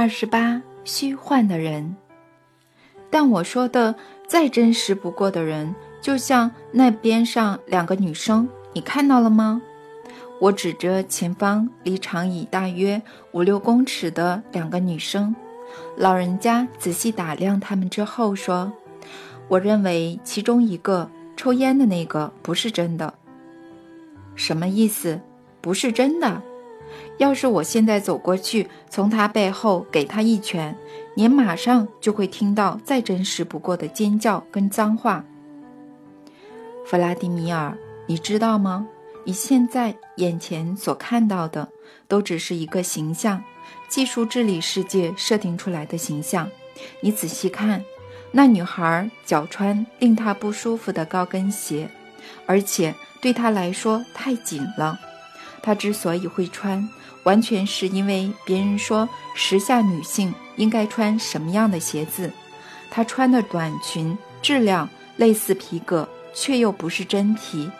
二十八，虚幻的人。但我说的再真实不过的人，就像那边上两个女生，你看到了吗？我指着前方离长椅大约五六公尺的两个女生。老人家仔细打量他们之后说：“我认为其中一个抽烟的那个不是真的。什么意思？不是真的？要是我现在走过去，从他背后给他一拳，您马上就会听到再真实不过的尖叫跟脏话。”弗拉迪米尔，你知道吗？你现在眼前所看到的，都只是一个形象。技术治理世界设定出来的形象，你仔细看，那女孩脚穿令她不舒服的高跟鞋，而且对她来说太紧了。她之所以会穿，完全是因为别人说时下女性应该穿什么样的鞋子。她穿的短裙质量类似皮革，却又不是真皮，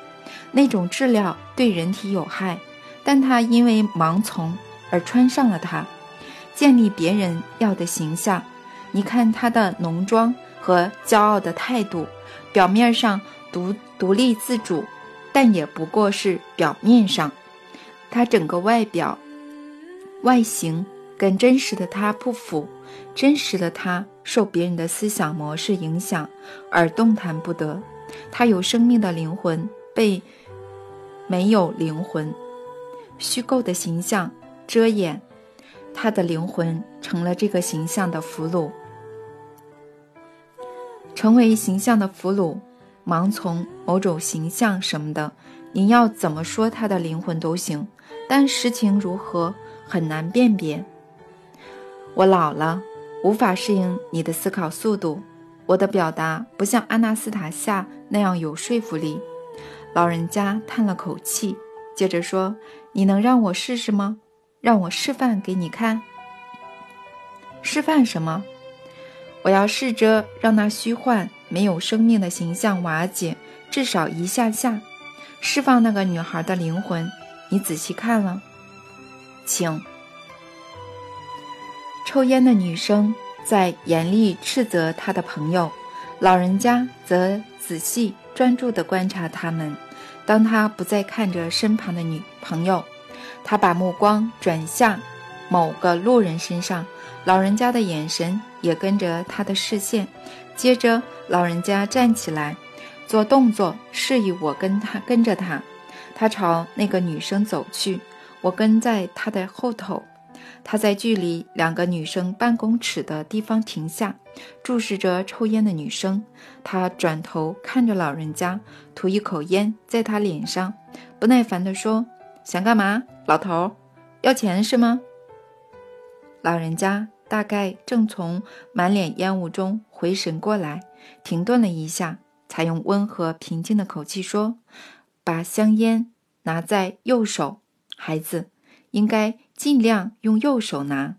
那种质量对人体有害，但她因为盲从而穿上了它。建立别人要的形象，你看她的浓妆和骄傲的态度，表面上独独立自主，但也不过是表面上。他整个外表、外形跟真实的他不符，真实的他受别人的思想模式影响而动弹不得。他有生命的灵魂被没有灵魂、虚构的形象遮掩。他的灵魂成了这个形象的俘虏，成为形象的俘虏，盲从某种形象什么的，您要怎么说他的灵魂都行，但实情如何很难辨别。我老了，无法适应你的思考速度，我的表达不像阿纳斯塔夏那样有说服力。老人家叹了口气，接着说：“你能让我试试吗？”让我示范给你看。示范什么？我要试着让那虚幻、没有生命的形象瓦解，至少一下下，释放那个女孩的灵魂。你仔细看了，请。抽烟的女生在严厉斥责她的朋友，老人家则仔细专注地观察他们。当他不再看着身旁的女朋友。他把目光转向某个路人身上，老人家的眼神也跟着他的视线。接着，老人家站起来，做动作示意我跟他跟着他。他朝那个女生走去，我跟在他的后头。他在距离两个女生半公尺的地方停下，注视着抽烟的女生。他转头看着老人家，吐一口烟在他脸上，不耐烦地说。想干嘛，老头？要钱是吗？老人家大概正从满脸烟雾中回神过来，停顿了一下，才用温和平静的口气说：“把香烟拿在右手，孩子，应该尽量用右手拿。”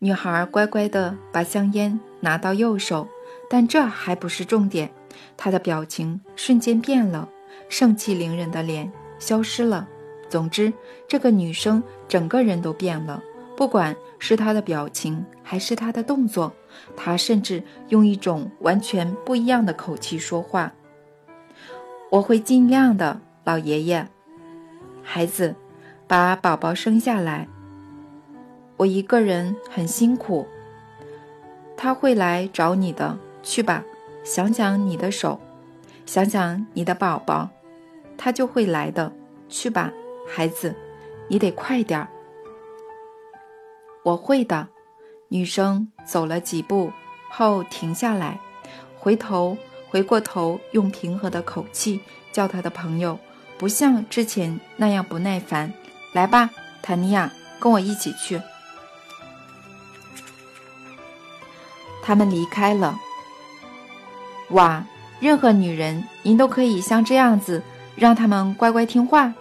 女孩乖乖地把香烟拿到右手，但这还不是重点。她的表情瞬间变了，盛气凌人的脸。消失了。总之，这个女生整个人都变了，不管是她的表情还是她的动作，她甚至用一种完全不一样的口气说话。我会尽量的，老爷爷。孩子，把宝宝生下来。我一个人很辛苦。他会来找你的，去吧。想想你的手，想想你的宝宝。他就会来的，去吧，孩子，你得快点儿。我会的。女生走了几步后停下来，回头回过头，用平和的口气叫他的朋友，不像之前那样不耐烦。来吧，塔尼亚，跟我一起去。他们离开了。哇，任何女人，您都可以像这样子。让他们乖乖听话，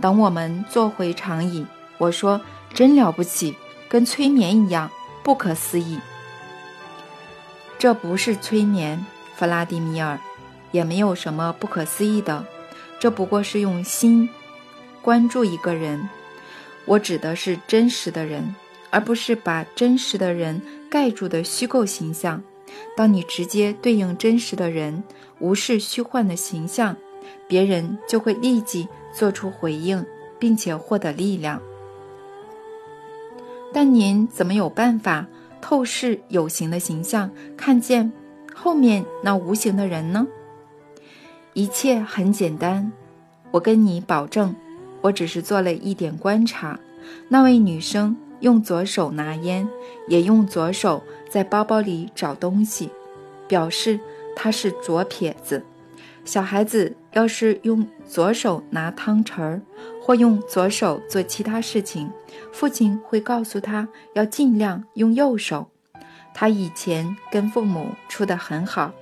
等我们坐回长椅。我说：“真了不起，跟催眠一样，不可思议。”这不是催眠，弗拉迪米尔，也没有什么不可思议的。这不过是用心关注一个人。我指的是真实的人，而不是把真实的人盖住的虚构形象。当你直接对应真实的人，无视虚幻的形象，别人就会立即做出回应，并且获得力量。但您怎么有办法透视有形的形象，看见后面那无形的人呢？一切很简单，我跟你保证，我只是做了一点观察。那位女生用左手拿烟，也用左手在包包里找东西，表示她是左撇子。小孩子要是用左手拿汤匙儿，或用左手做其他事情，父亲会告诉他要尽量用右手。他以前跟父母处得很好。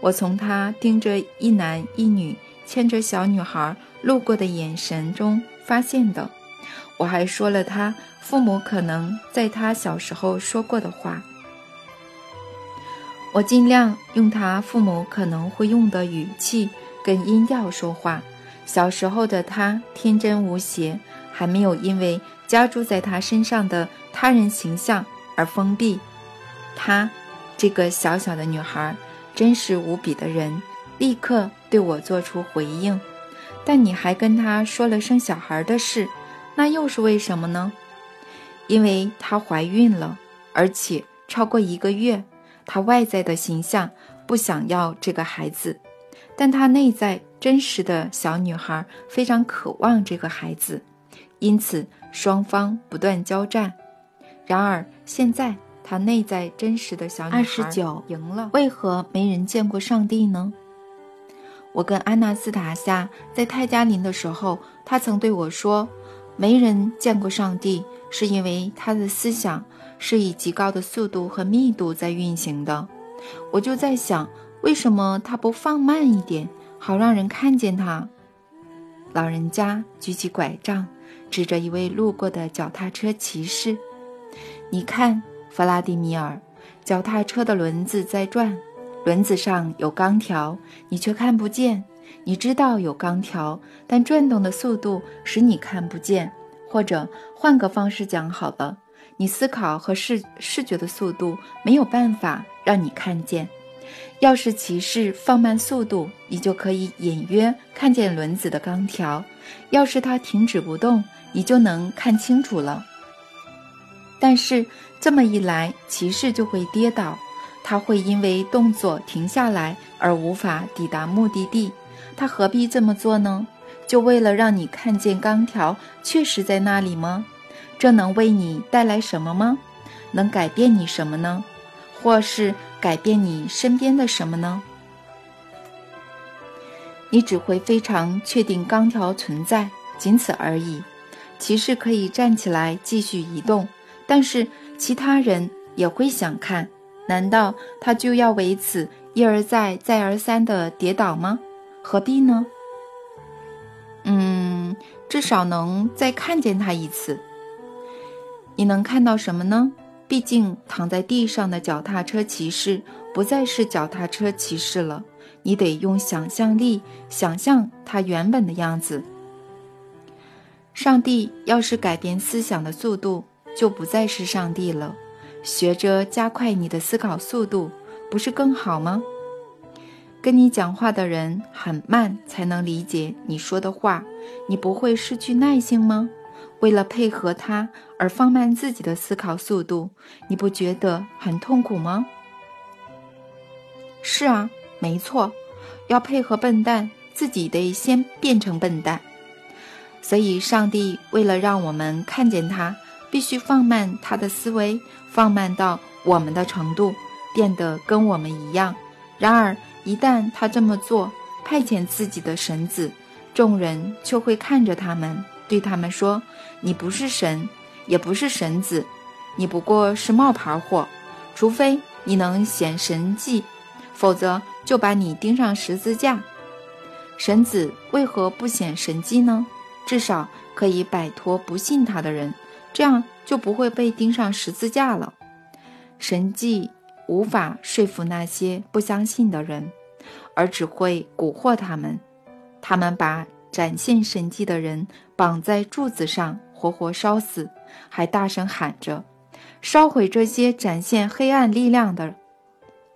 我从他盯着一男一女牵着小女孩路过的眼神中发现的。我还说了他父母可能在他小时候说过的话。我尽量用他父母可能会用的语气跟音调说话。小时候的他天真无邪，还没有因为加诸在他身上的他人形象而封闭。她，这个小小的女孩。真实无比的人，立刻对我做出回应。但你还跟她说了生小孩的事，那又是为什么呢？因为她怀孕了，而且超过一个月。她外在的形象不想要这个孩子，但她内在真实的小女孩非常渴望这个孩子，因此双方不断交战。然而现在。他内在真实的小女孩二十九赢了，为何没人见过上帝呢？我跟安娜斯塔夏在泰加林的时候，他曾对我说：“没人见过上帝，是因为他的思想是以极高的速度和密度在运行的。”我就在想，为什么他不放慢一点，好让人看见他？老人家举起拐杖，指着一位路过的脚踏车骑士：“你看。”弗拉迪米尔，脚踏车的轮子在转，轮子上有钢条，你却看不见。你知道有钢条，但转动的速度使你看不见。或者换个方式讲好了，你思考和视视觉的速度没有办法让你看见。要是骑士放慢速度，你就可以隐约看见轮子的钢条；要是它停止不动，你就能看清楚了。但是。这么一来，骑士就会跌倒，他会因为动作停下来而无法抵达目的地。他何必这么做呢？就为了让你看见钢条确实在那里吗？这能为你带来什么吗？能改变你什么呢？或是改变你身边的什么呢？你只会非常确定钢条存在，仅此而已。骑士可以站起来继续移动，但是。其他人也会想看，难道他就要为此一而再、再而三的跌倒吗？何必呢？嗯，至少能再看见他一次。你能看到什么呢？毕竟躺在地上的脚踏车骑士不再是脚踏车骑士了。你得用想象力想象他原本的样子。上帝要是改变思想的速度。就不再是上帝了。学着加快你的思考速度，不是更好吗？跟你讲话的人很慢才能理解你说的话，你不会失去耐性吗？为了配合他而放慢自己的思考速度，你不觉得很痛苦吗？是啊，没错，要配合笨蛋，自己得先变成笨蛋。所以，上帝为了让我们看见他。必须放慢他的思维，放慢到我们的程度，变得跟我们一样。然而，一旦他这么做，派遣自己的神子，众人就会看着他们，对他们说：“你不是神，也不是神子，你不过是冒牌货。除非你能显神迹，否则就把你钉上十字架。神子为何不显神迹呢？至少可以摆脱不信他的人。”这样就不会被钉上十字架了。神迹无法说服那些不相信的人，而只会蛊惑他们。他们把展现神迹的人绑在柱子上，活活烧死，还大声喊着：“烧毁这些展现黑暗力量的。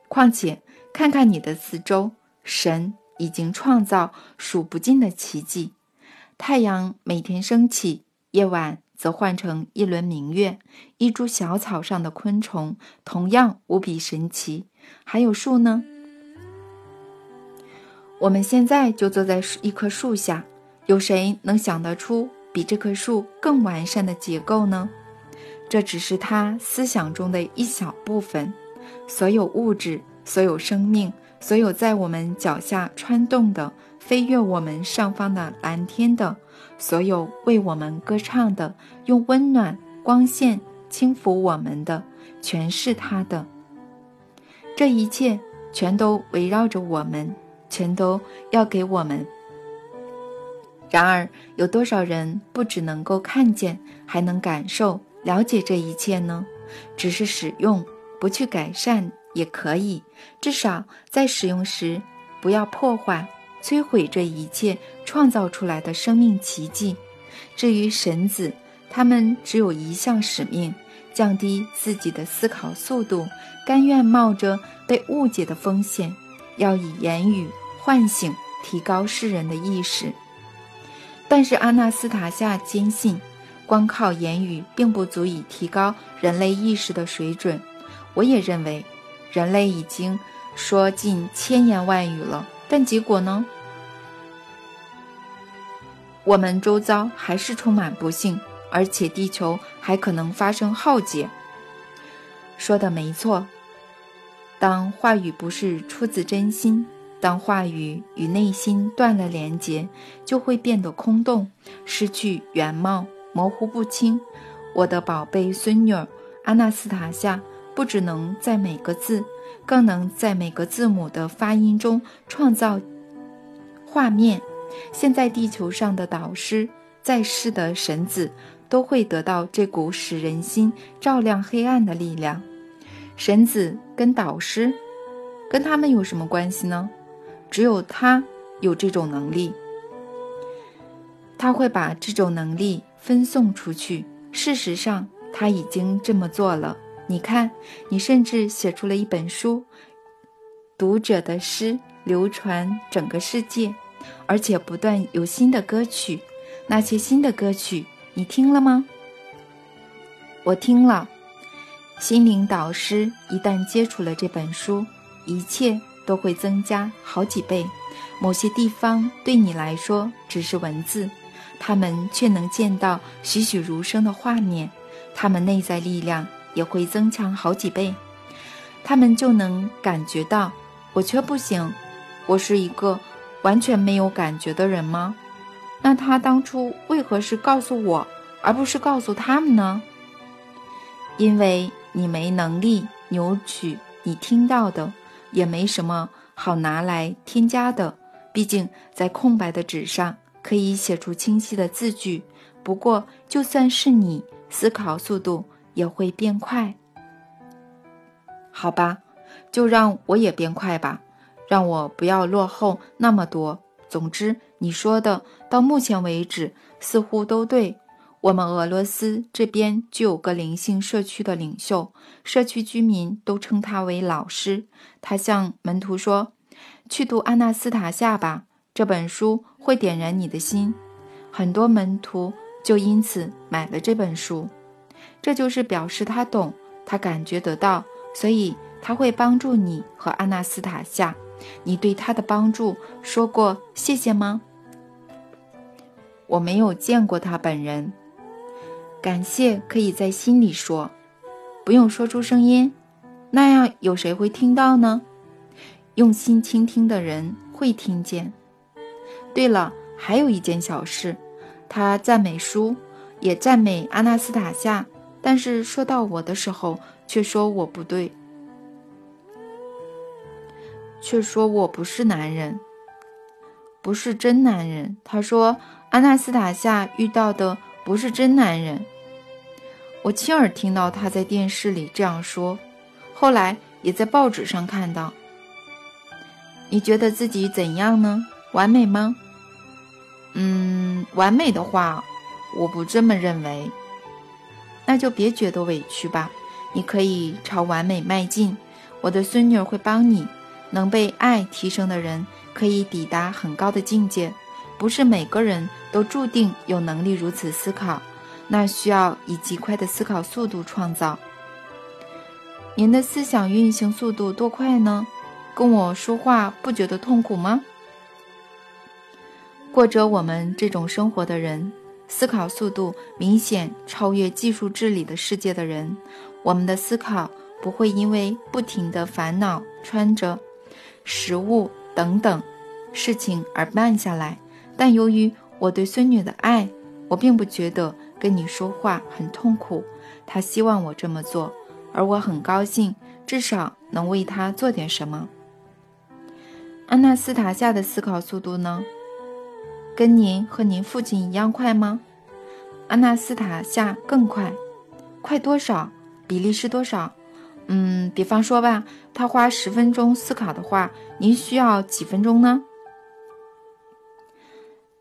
况且，看看你的四周，神已经创造数不尽的奇迹。太阳每天升起，夜晚则换成一轮明月。一株小草上的昆虫同样无比神奇。还有树呢？我们现在就坐在一棵树下，有谁能想得出比这棵树更完善的结构呢？这只是他思想中的一小部分。所有物质，所有生命，所有在我们脚下穿动的、飞越我们上方的蓝天的，所有为我们歌唱的、用温暖光线轻抚我们的，全是他的。这一切全都围绕着我们，全都要给我们。然而，有多少人不只能够看见，还能感受？了解这一切呢？只是使用，不去改善也可以。至少在使用时，不要破坏、摧毁这一切创造出来的生命奇迹。至于神子，他们只有一项使命：降低自己的思考速度，甘愿冒着被误解的风险，要以言语唤醒、提高世人的意识。但是阿纳斯塔夏坚信。光靠言语并不足以提高人类意识的水准。我也认为，人类已经说尽千言万语了，但结果呢？我们周遭还是充满不幸，而且地球还可能发生浩劫。说的没错。当话语不是出自真心，当话语与内心断了连结，就会变得空洞，失去原貌。模糊不清，我的宝贝孙女阿纳斯塔夏不只能在每个字，更能在每个字母的发音中创造画面。现在地球上的导师，在世的神子，都会得到这股使人心照亮黑暗的力量。神子跟导师，跟他们有什么关系呢？只有他有这种能力，他会把这种能力。分送出去。事实上，他已经这么做了。你看，你甚至写出了一本书，读者的诗流传整个世界，而且不断有新的歌曲。那些新的歌曲，你听了吗？我听了。心灵导师一旦接触了这本书，一切都会增加好几倍。某些地方对你来说只是文字。他们却能见到栩栩如生的画面，他们内在力量也会增强好几倍。他们就能感觉到，我却不行。我是一个完全没有感觉的人吗？那他当初为何是告诉我，而不是告诉他们呢？因为你没能力扭曲你听到的，也没什么好拿来添加的。毕竟在空白的纸上。可以写出清晰的字句，不过就算是你，思考速度也会变快。好吧，就让我也变快吧，让我不要落后那么多。总之，你说的到目前为止似乎都对。我们俄罗斯这边就有个灵性社区的领袖，社区居民都称他为老师。他向门徒说：“去读阿纳斯塔夏吧。”这本书会点燃你的心，很多门徒就因此买了这本书。这就是表示他懂，他感觉得到，所以他会帮助你和阿纳斯塔夏。你对他的帮助说过谢谢吗？我没有见过他本人，感谢可以在心里说，不用说出声音，那样有谁会听到呢？用心倾听的人会听见。对了，还有一件小事，他赞美书，也赞美阿纳斯塔夏，但是说到我的时候，却说我不对，却说我不是男人，不是真男人。他说阿纳斯塔夏遇到的不是真男人，我亲耳听到他在电视里这样说，后来也在报纸上看到。你觉得自己怎样呢？完美吗？嗯，完美的话，我不这么认为。那就别觉得委屈吧。你可以朝完美迈进。我的孙女会帮你。能被爱提升的人，可以抵达很高的境界。不是每个人都注定有能力如此思考，那需要以极快的思考速度创造。您的思想运行速度多快呢？跟我说话不觉得痛苦吗？过着我们这种生活的人，思考速度明显超越技术治理的世界的人，我们的思考不会因为不停的烦恼、穿着、食物等等事情而慢下来。但由于我对孙女的爱，我并不觉得跟你说话很痛苦。她希望我这么做。而我很高兴，至少能为他做点什么。安娜斯塔夏的思考速度呢？跟您和您父亲一样快吗？安娜斯塔夏更快，快多少？比例是多少？嗯，比方说吧，他花十分钟思考的话，您需要几分钟呢？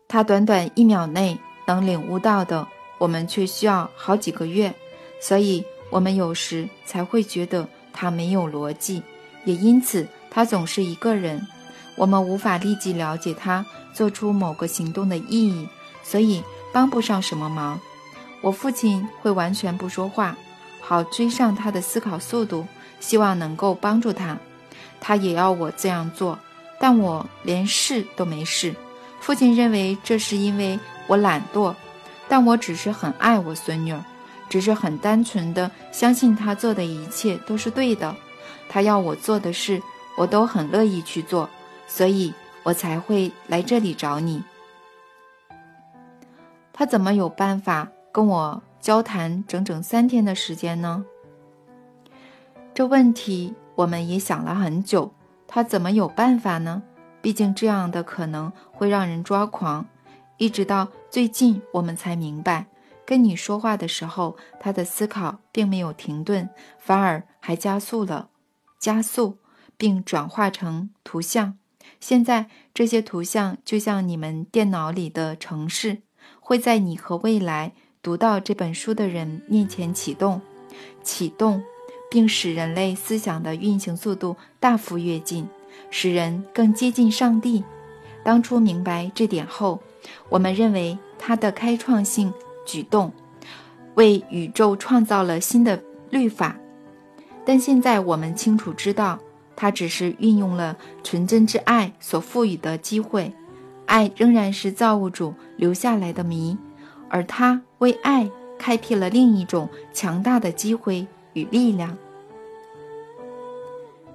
他短短一秒内能领悟到的，我们却需要好几个月，所以。我们有时才会觉得他没有逻辑，也因此他总是一个人。我们无法立即了解他做出某个行动的意义，所以帮不上什么忙。我父亲会完全不说话，好追上他的思考速度，希望能够帮助他。他也要我这样做，但我连试都没试。父亲认为这是因为我懒惰，但我只是很爱我孙女儿。只是很单纯的相信他做的一切都是对的，他要我做的事，我都很乐意去做，所以我才会来这里找你。他怎么有办法跟我交谈整整三天的时间呢？这问题我们也想了很久。他怎么有办法呢？毕竟这样的可能会让人抓狂。一直到最近，我们才明白。跟你说话的时候，他的思考并没有停顿，反而还加速了，加速并转化成图像。现在这些图像就像你们电脑里的城市，会在你和未来读到这本书的人面前启动，启动，并使人类思想的运行速度大幅跃进，使人更接近上帝。当初明白这点后，我们认为它的开创性。举动为宇宙创造了新的律法，但现在我们清楚知道，它只是运用了纯真之爱所赋予的机会。爱仍然是造物主留下来的谜，而他为爱开辟了另一种强大的机会与力量。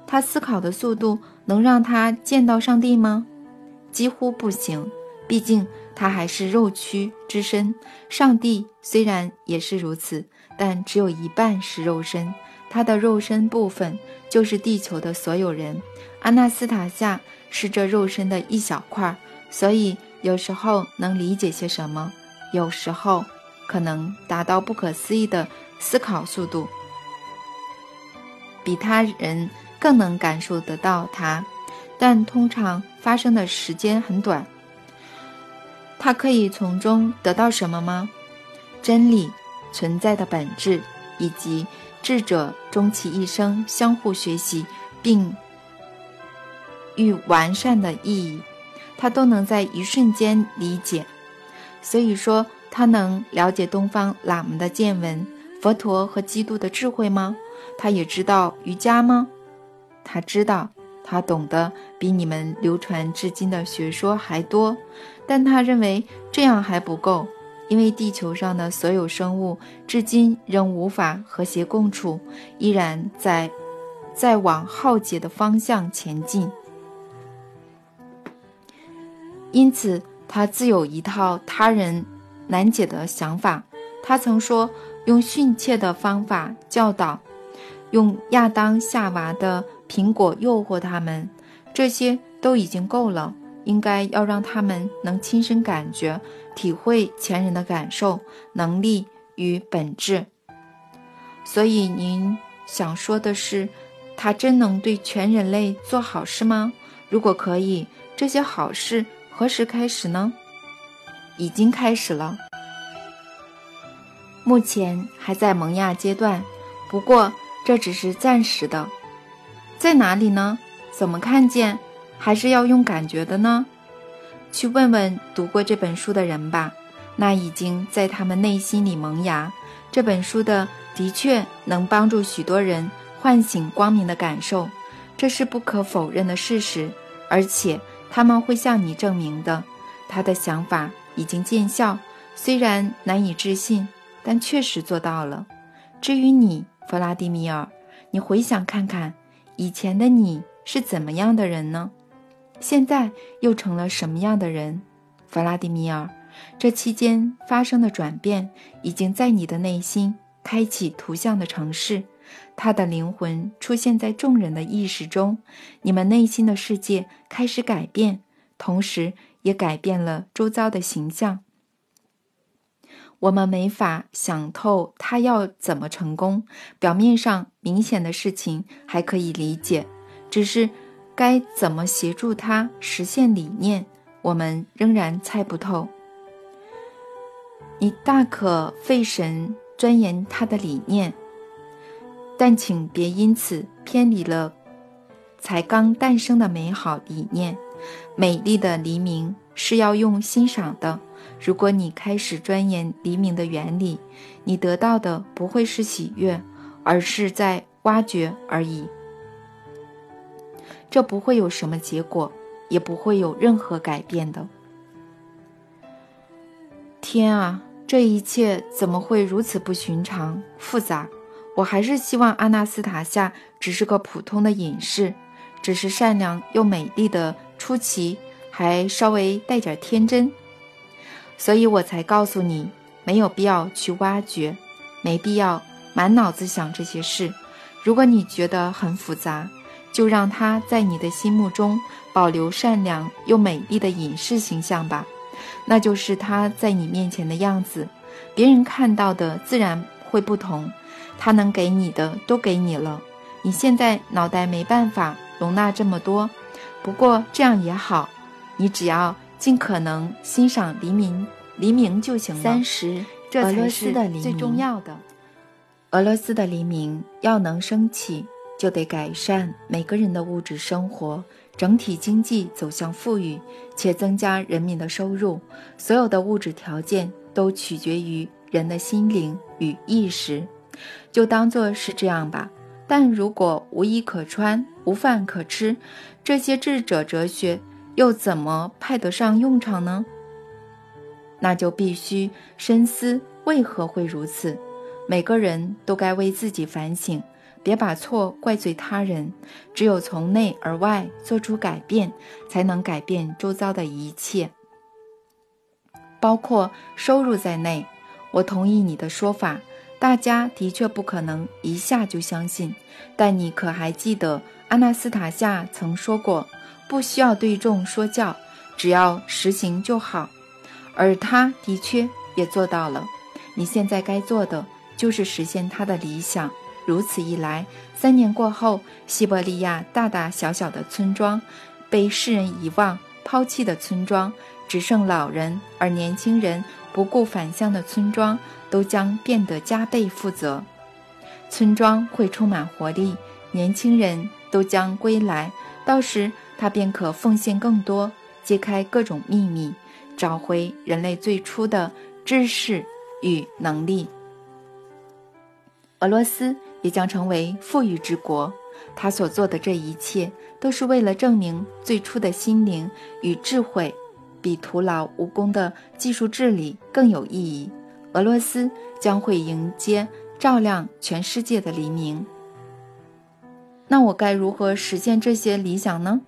他思考的速度能让他见到上帝吗？几乎不行，毕竟。他还是肉躯之身，上帝虽然也是如此，但只有一半是肉身。他的肉身部分就是地球的所有人，阿纳斯塔夏是这肉身的一小块，所以有时候能理解些什么，有时候可能达到不可思议的思考速度，比他人更能感受得到它，但通常发生的时间很短。他可以从中得到什么吗？真理存在的本质，以及智者终其一生相互学习并欲完善的意义，他都能在一瞬间理解。所以说，他能了解东方喇嘛的见闻、佛陀和基督的智慧吗？他也知道瑜伽吗？他知道，他懂得比你们流传至今的学说还多。但他认为这样还不够，因为地球上的所有生物至今仍无法和谐共处，依然在在往浩劫的方向前进。因此，他自有一套他人难解的想法。他曾说：“用训诫的方法教导，用亚当夏娃的苹果诱惑他们，这些都已经够了。”应该要让他们能亲身感觉、体会前人的感受、能力与本质。所以，您想说的是，他真能对全人类做好事吗？如果可以，这些好事何时开始呢？已经开始了，目前还在萌芽阶段。不过，这只是暂时的。在哪里呢？怎么看见？还是要用感觉的呢？去问问读过这本书的人吧，那已经在他们内心里萌芽。这本书的的确能帮助许多人唤醒光明的感受，这是不可否认的事实。而且他们会向你证明的，他的想法已经见效，虽然难以置信，但确实做到了。至于你，弗拉迪米尔，你回想看看，以前的你是怎么样的人呢？现在又成了什么样的人，弗拉迪米尔？这期间发生的转变，已经在你的内心开启图像的城市，他的灵魂出现在众人的意识中，你们内心的世界开始改变，同时也改变了周遭的形象。我们没法想透他要怎么成功，表面上明显的事情还可以理解，只是。该怎么协助他实现理念？我们仍然猜不透。你大可费神钻研他的理念，但请别因此偏离了才刚诞生的美好理念。美丽的黎明是要用欣赏的。如果你开始钻研黎明的原理，你得到的不会是喜悦，而是在挖掘而已。这不会有什么结果，也不会有任何改变的。天啊，这一切怎么会如此不寻常、复杂？我还是希望阿纳斯塔夏只是个普通的隐士，只是善良又美丽的出奇，还稍微带点天真。所以我才告诉你，没有必要去挖掘，没必要满脑子想这些事。如果你觉得很复杂，就让他在你的心目中保留善良又美丽的隐士形象吧，那就是他在你面前的样子。别人看到的自然会不同，他能给你的都给你了。你现在脑袋没办法容纳这么多，不过这样也好，你只要尽可能欣赏黎明，黎明就行了。三十，这才是最重要的。俄罗斯的黎明要能升起。就得改善每个人的物质生活，整体经济走向富裕，且增加人民的收入。所有的物质条件都取决于人的心灵与意识，就当做是这样吧。但如果无衣可穿、无饭可吃，这些智者哲学又怎么派得上用场呢？那就必须深思为何会如此。每个人都该为自己反省。别把错怪罪他人，只有从内而外做出改变，才能改变周遭的一切，包括收入在内。我同意你的说法，大家的确不可能一下就相信。但你可还记得阿纳斯塔夏曾说过，不需要对众说教，只要实行就好。而他的确也做到了。你现在该做的就是实现他的理想。如此一来，三年过后，西伯利亚大大小小的村庄，被世人遗忘、抛弃的村庄，只剩老人而年轻人不顾返乡的村庄，都将变得加倍负责。村庄会充满活力，年轻人都将归来，到时他便可奉献更多，揭开各种秘密，找回人类最初的知识与能力。俄罗斯。也将成为富裕之国。他所做的这一切，都是为了证明最初的心灵与智慧，比徒劳无功的技术治理更有意义。俄罗斯将会迎接照亮全世界的黎明。那我该如何实现这些理想呢？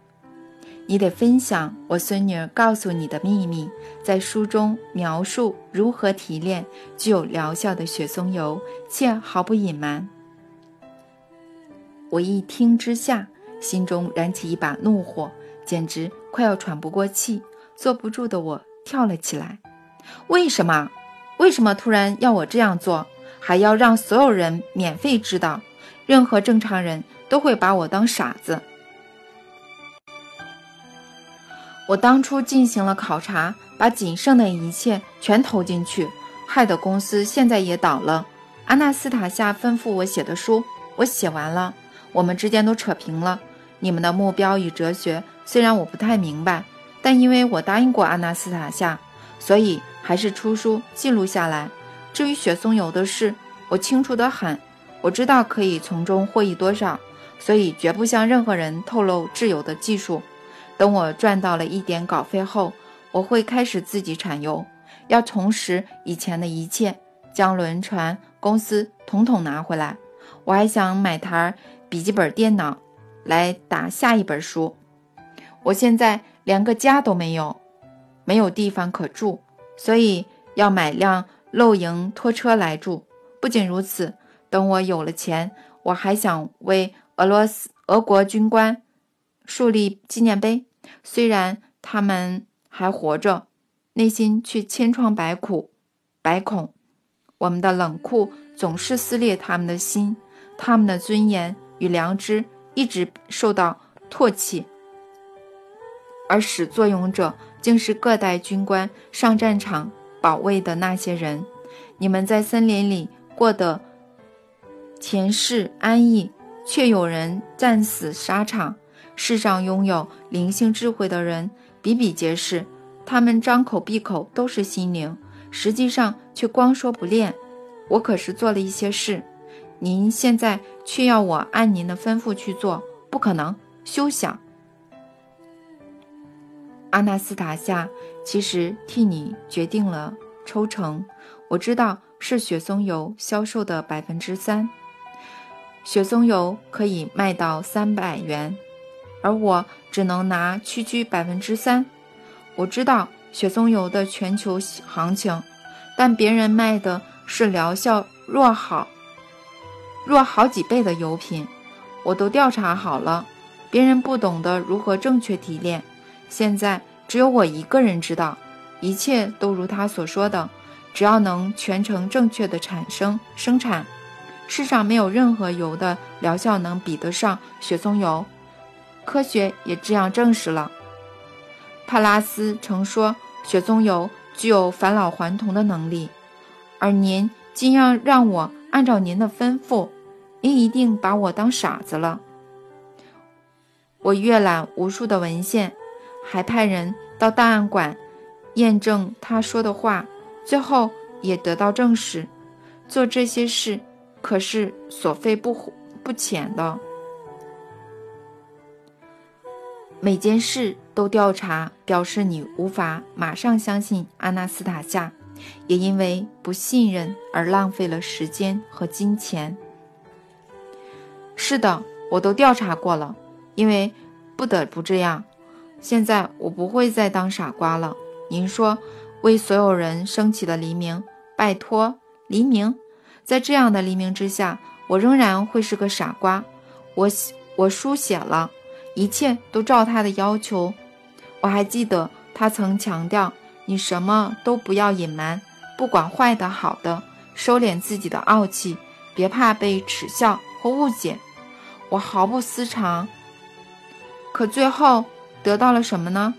你得分享我孙女儿告诉你的秘密，在书中描述如何提炼具有疗效的雪松油，且毫不隐瞒。我一听之下，心中燃起一把怒火，简直快要喘不过气。坐不住的我跳了起来。为什么？为什么突然要我这样做？还要让所有人免费知道？任何正常人都会把我当傻子。我当初进行了考察，把仅剩的一切全投进去，害得公司现在也倒了。阿纳斯塔夏吩咐我写的书。我写完了，我们之间都扯平了。你们的目标与哲学虽然我不太明白，但因为我答应过阿纳斯塔夏，所以还是出书记录下来。至于雪松油的事，我清楚得很，我知道可以从中获益多少，所以绝不向任何人透露制油的技术。等我赚到了一点稿费后，我会开始自己产油，要重拾以前的一切，将轮船公司统统拿回来。我还想买台笔记本电脑。来打下一本书。我现在连个家都没有，没有地方可住，所以要买辆露营拖车来住。不仅如此，等我有了钱，我还想为俄罗斯俄国军官树立纪念碑。虽然他们还活着，内心却千疮百苦、百孔。我们的冷酷总是撕裂他们的心，他们的尊严与良知。一直受到唾弃，而始作俑者竟是各代军官上战场保卫的那些人。你们在森林里过得恬适安逸，却有人战死沙场。世上拥有灵性智慧的人比比皆是，他们张口闭口都是心灵，实际上却光说不练。我可是做了一些事。您现在却要我按您的吩咐去做，不可能，休想！阿纳斯塔夏其实替你决定了抽成，我知道是雪松油销售的百分之三，雪松油可以卖到三百元，而我只能拿区区百分之三。我知道雪松油的全球行情，但别人卖的是疗效若好。若好几倍的油品，我都调查好了，别人不懂得如何正确提炼，现在只有我一个人知道，一切都如他所说的，只要能全程正确的产生生产，世上没有任何油的疗效能比得上雪松油，科学也这样证实了。帕拉斯曾说雪松油具有返老还童的能力，而您竟要让我按照您的吩咐。您一定把我当傻子了。我阅览无数的文献，还派人到档案馆验证他说的话，最后也得到证实。做这些事可是所费不不浅的。每件事都调查，表示你无法马上相信阿纳斯塔夏，也因为不信任而浪费了时间和金钱。是的，我都调查过了，因为不得不这样。现在我不会再当傻瓜了。您说，为所有人升起的黎明，拜托，黎明，在这样的黎明之下，我仍然会是个傻瓜。我我书写了，一切都照他的要求。我还记得他曾强调，你什么都不要隐瞒，不管坏的好的，收敛自己的傲气，别怕被耻笑或误解。我毫不私藏，可最后得到了什么呢？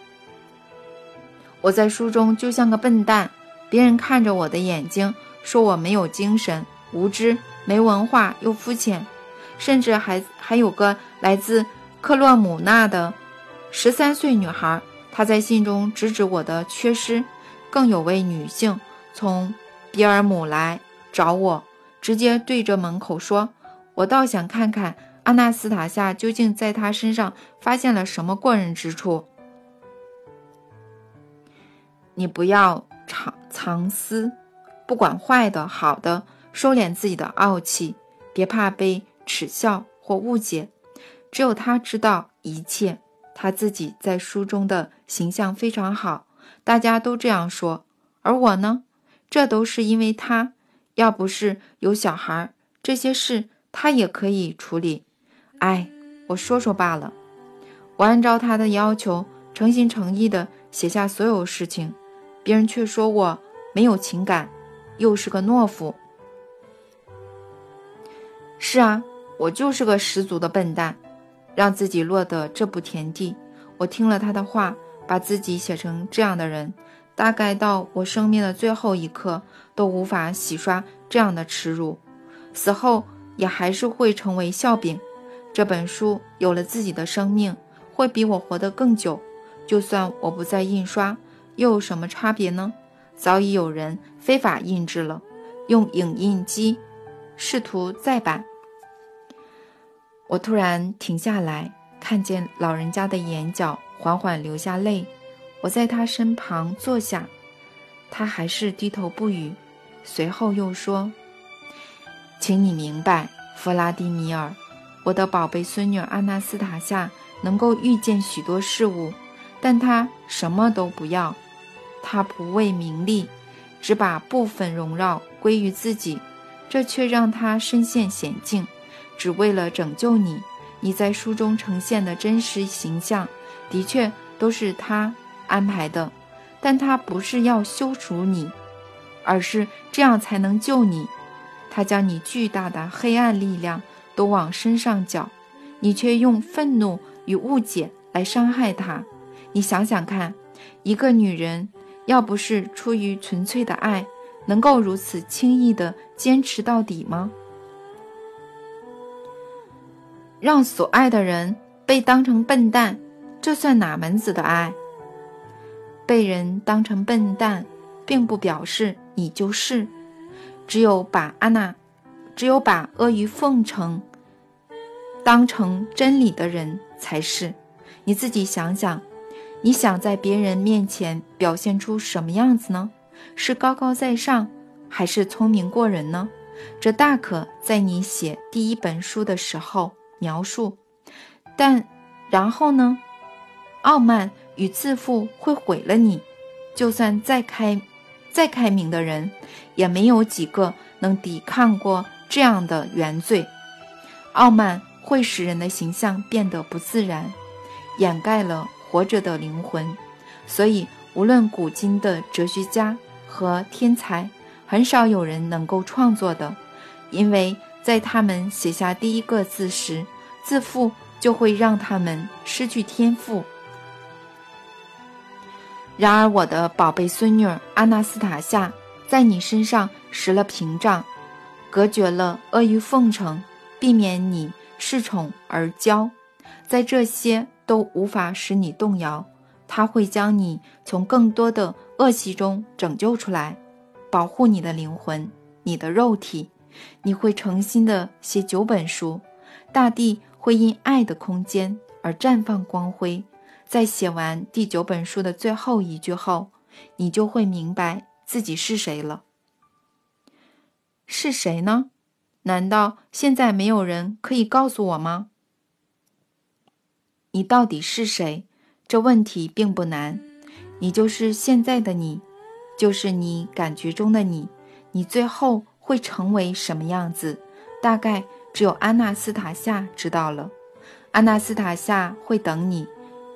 我在书中就像个笨蛋，别人看着我的眼睛，说我没有精神、无知、没文化又肤浅，甚至还还有个来自克洛姆纳的十三岁女孩，她在信中直指我的缺失。更有位女性从比尔姆来找我，直接对着门口说：“我倒想看看。”阿纳斯塔夏究竟在他身上发现了什么过人之处？你不要藏藏私，不管坏的好的，收敛自己的傲气，别怕被耻笑或误解。只有他知道一切，他自己在书中的形象非常好，大家都这样说。而我呢？这都是因为他，要不是有小孩，这些事他也可以处理。哎，我说说罢了。我按照他的要求，诚心诚意的写下所有事情，别人却说我没有情感，又是个懦夫。是啊，我就是个十足的笨蛋，让自己落得这步田地。我听了他的话，把自己写成这样的人，大概到我生命的最后一刻都无法洗刷这样的耻辱。死后。也还是会成为笑柄。这本书有了自己的生命，会比我活得更久。就算我不再印刷，又有什么差别呢？早已有人非法印制了，用影印机试图再版。我突然停下来，看见老人家的眼角缓缓流下泪。我在他身旁坐下，他还是低头不语。随后又说：“请你明白，弗拉迪米尔，我的宝贝孙女阿纳斯塔夏能够遇见许多事物，但她什么都不要。她不为名利，只把部分荣耀归于自己，这却让她身陷险境。只为了拯救你，你在书中呈现的真实形象，的确都是她安排的，但她不是要羞辱你。”而是这样才能救你。他将你巨大的黑暗力量都往身上搅，你却用愤怒与误解来伤害他。你想想看，一个女人要不是出于纯粹的爱，能够如此轻易的坚持到底吗？让所爱的人被当成笨蛋，这算哪门子的爱？被人当成笨蛋，并不表示。你就是，只有把安娜，只有把阿谀奉承当成真理的人才是。你自己想想，你想在别人面前表现出什么样子呢？是高高在上，还是聪明过人呢？这大可在你写第一本书的时候描述。但然后呢？傲慢与自负会毁了你。就算再开。再开明的人，也没有几个能抵抗过这样的原罪。傲慢会使人的形象变得不自然，掩盖了活着的灵魂。所以，无论古今的哲学家和天才，很少有人能够创作的，因为在他们写下第一个字时，自负就会让他们失去天赋。然而，我的宝贝孙女阿纳斯塔夏在你身上拾了屏障，隔绝了阿谀奉承，避免你恃宠而骄，在这些都无法使你动摇。他会将你从更多的恶习中拯救出来，保护你的灵魂、你的肉体。你会诚心的写九本书，大地会因爱的空间而绽放光辉。在写完第九本书的最后一句后，你就会明白自己是谁了。是谁呢？难道现在没有人可以告诉我吗？你到底是谁？这问题并不难。你就是现在的你，就是你感觉中的你。你最后会成为什么样子？大概只有安娜斯塔夏知道了。安娜斯塔夏会等你。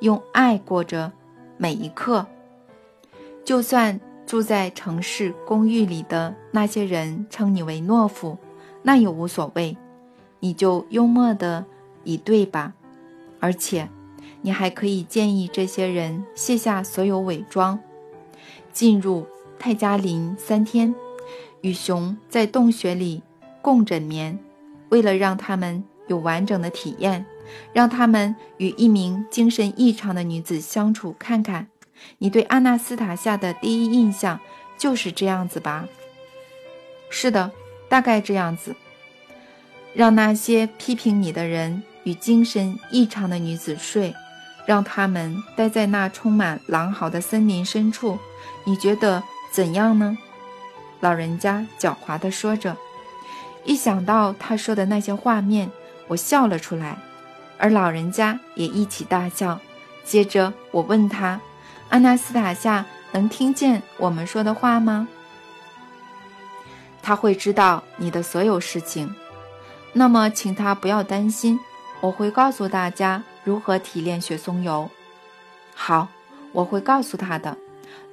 用爱过着每一刻，就算住在城市公寓里的那些人称你为懦夫，那也无所谓，你就幽默的以对吧。而且，你还可以建议这些人卸下所有伪装，进入泰加林三天，与熊在洞穴里共枕眠，为了让他们有完整的体验。让他们与一名精神异常的女子相处看看，你对阿纳斯塔夏的第一印象就是这样子吧？是的，大概这样子。让那些批评你的人与精神异常的女子睡，让他们待在那充满狼嚎的森林深处，你觉得怎样呢？老人家狡猾地说着。一想到他说的那些画面，我笑了出来。而老人家也一起大笑。接着我问他：“阿纳斯塔夏能听见我们说的话吗？”他会知道你的所有事情。那么，请他不要担心，我会告诉大家如何提炼雪松油。好，我会告诉他的。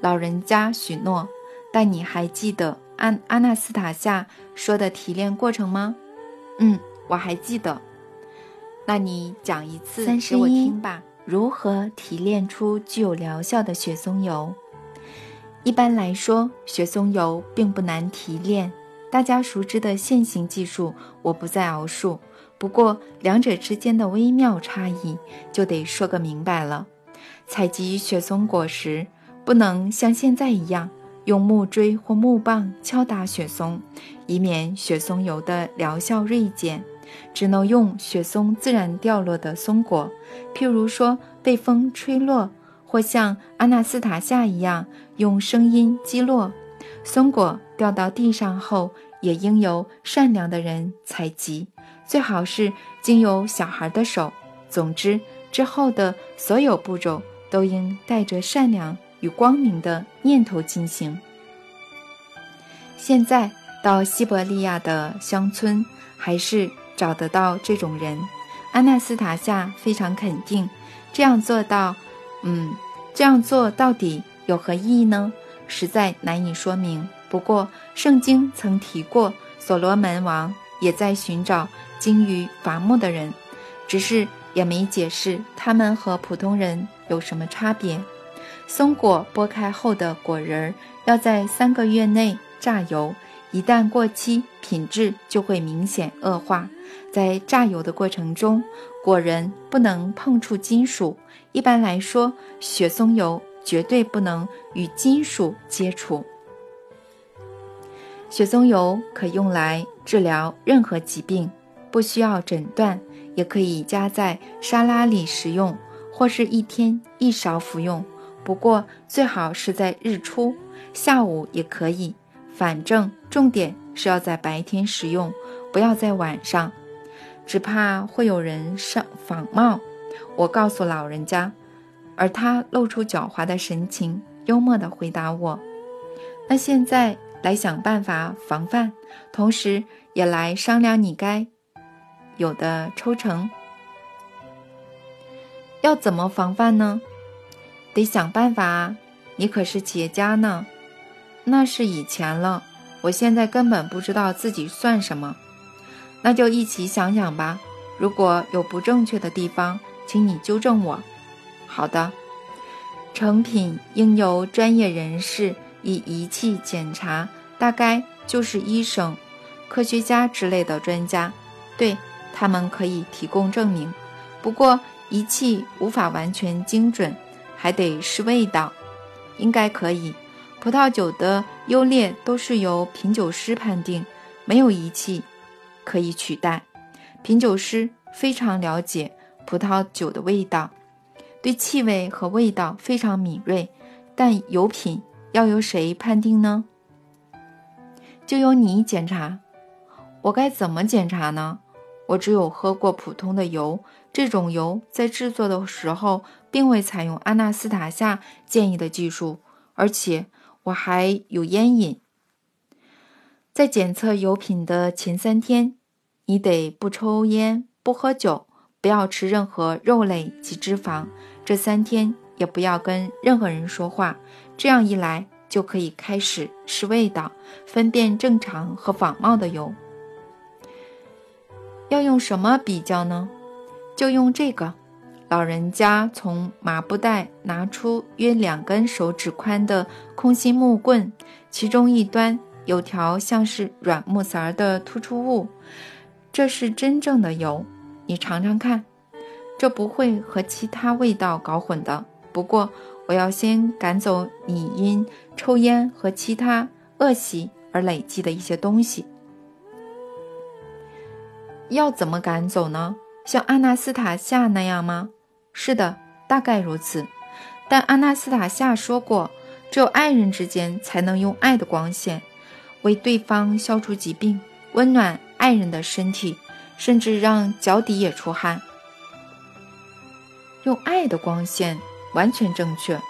老人家许诺。但你还记得安阿纳斯塔夏说的提炼过程吗？嗯，我还记得。那你讲一次给我听吧。如何提炼出具有疗效的雪松油？一般来说，雪松油并不难提炼，大家熟知的现行技术，我不再熬述。不过两者之间的微妙差异，就得说个明白了。采集雪松果实，不能像现在一样用木锥或木棒敲打雪松，以免雪松油的疗效锐减。只能用雪松自然掉落的松果，譬如说被风吹落，或像阿纳斯塔夏一样用声音击落。松果掉到地上后，也应由善良的人采集，最好是经由小孩的手。总之，之后的所有步骤都应带着善良与光明的念头进行。现在到西伯利亚的乡村，还是。找得到这种人，安纳斯塔夏非常肯定。这样做到，嗯，这样做到底有何意义呢？实在难以说明。不过，圣经曾提过，所罗门王也在寻找精于伐木的人，只是也没解释他们和普通人有什么差别。松果剥开后的果仁儿要在三个月内榨油。一旦过期，品质就会明显恶化。在榨油的过程中，果仁不能碰触金属。一般来说，雪松油绝对不能与金属接触。雪松油可用来治疗任何疾病，不需要诊断，也可以加在沙拉里食用，或是一天一勺服用。不过最好是在日出，下午也可以。反正重点是要在白天食用，不要在晚上，只怕会有人上仿冒。我告诉老人家，而他露出狡猾的神情，幽默地回答我：“那现在来想办法防范，同时也来商量你该有的抽成。要怎么防范呢？得想办法啊！你可是企业家呢。”那是以前了，我现在根本不知道自己算什么。那就一起想想吧。如果有不正确的地方，请你纠正我。好的，成品应由专业人士以仪器检查，大概就是医生、科学家之类的专家，对他们可以提供证明。不过仪器无法完全精准，还得试味道，应该可以。葡萄酒的优劣都是由品酒师判定，没有仪器可以取代。品酒师非常了解葡萄酒的味道，对气味和味道非常敏锐。但油品要由谁判定呢？就由你检查。我该怎么检查呢？我只有喝过普通的油，这种油在制作的时候并未采用阿纳斯塔夏建议的技术，而且。我还有烟瘾，在检测油品的前三天，你得不抽烟、不喝酒，不要吃任何肉类及脂肪。这三天也不要跟任何人说话。这样一来，就可以开始试味道，分辨正常和仿冒的油。要用什么比较呢？就用这个。老人家从麻布袋拿出约两根手指宽的空心木棍，其中一端有条像是软木塞儿的突出物，这是真正的油，你尝尝看，这不会和其他味道搞混的。不过我要先赶走你因抽烟和其他恶习而累积的一些东西。要怎么赶走呢？像阿纳斯塔夏那样吗？是的，大概如此。但阿纳斯塔夏说过，只有爱人之间才能用爱的光线为对方消除疾病，温暖爱人的身体，甚至让脚底也出汗。用爱的光线完全正确，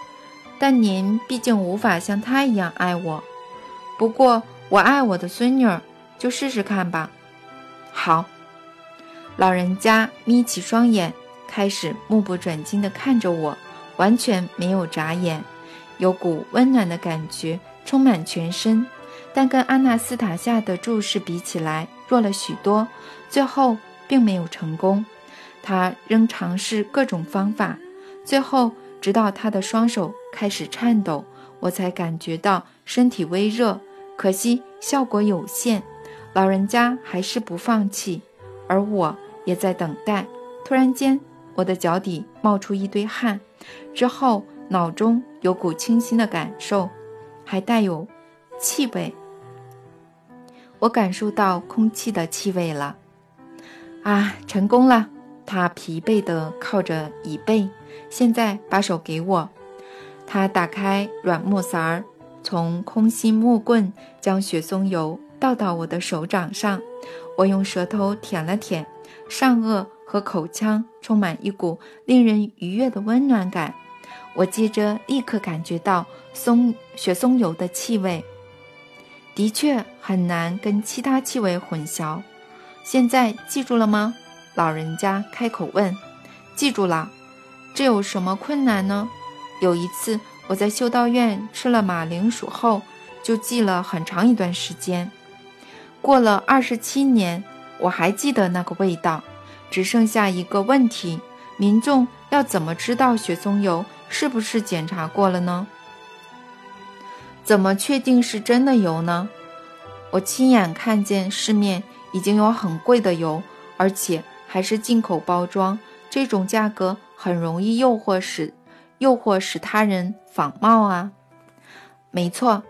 但您毕竟无法像他一样爱我。不过我爱我的孙女儿，就试试看吧。好，老人家眯起双眼。开始目不转睛地看着我，完全没有眨眼，有股温暖的感觉充满全身，但跟阿纳斯塔夏的注视比起来弱了许多。最后并没有成功，他仍尝试各种方法，最后直到他的双手开始颤抖，我才感觉到身体微热，可惜效果有限，老人家还是不放弃，而我也在等待。突然间，我的脚底冒出一堆汗，之后脑中有股清新的感受，还带有气味。我感受到空气的气味了。啊，成功了！他疲惫地靠着椅背，现在把手给我。他打开软木塞儿。从空心木棍将雪松油倒到我的手掌上，我用舌头舔了舔，上颚和口腔充满一股令人愉悦的温暖感。我接着立刻感觉到松雪松油的气味，的确很难跟其他气味混淆。现在记住了吗？老人家开口问。记住了。这有什么困难呢？有一次。我在修道院吃了马铃薯后，就记了很长一段时间。过了二十七年，我还记得那个味道。只剩下一个问题：民众要怎么知道雪松油是不是检查过了呢？怎么确定是真的油呢？我亲眼看见市面已经有很贵的油，而且还是进口包装，这种价格很容易诱惑使。诱惑使他人仿冒啊！没错，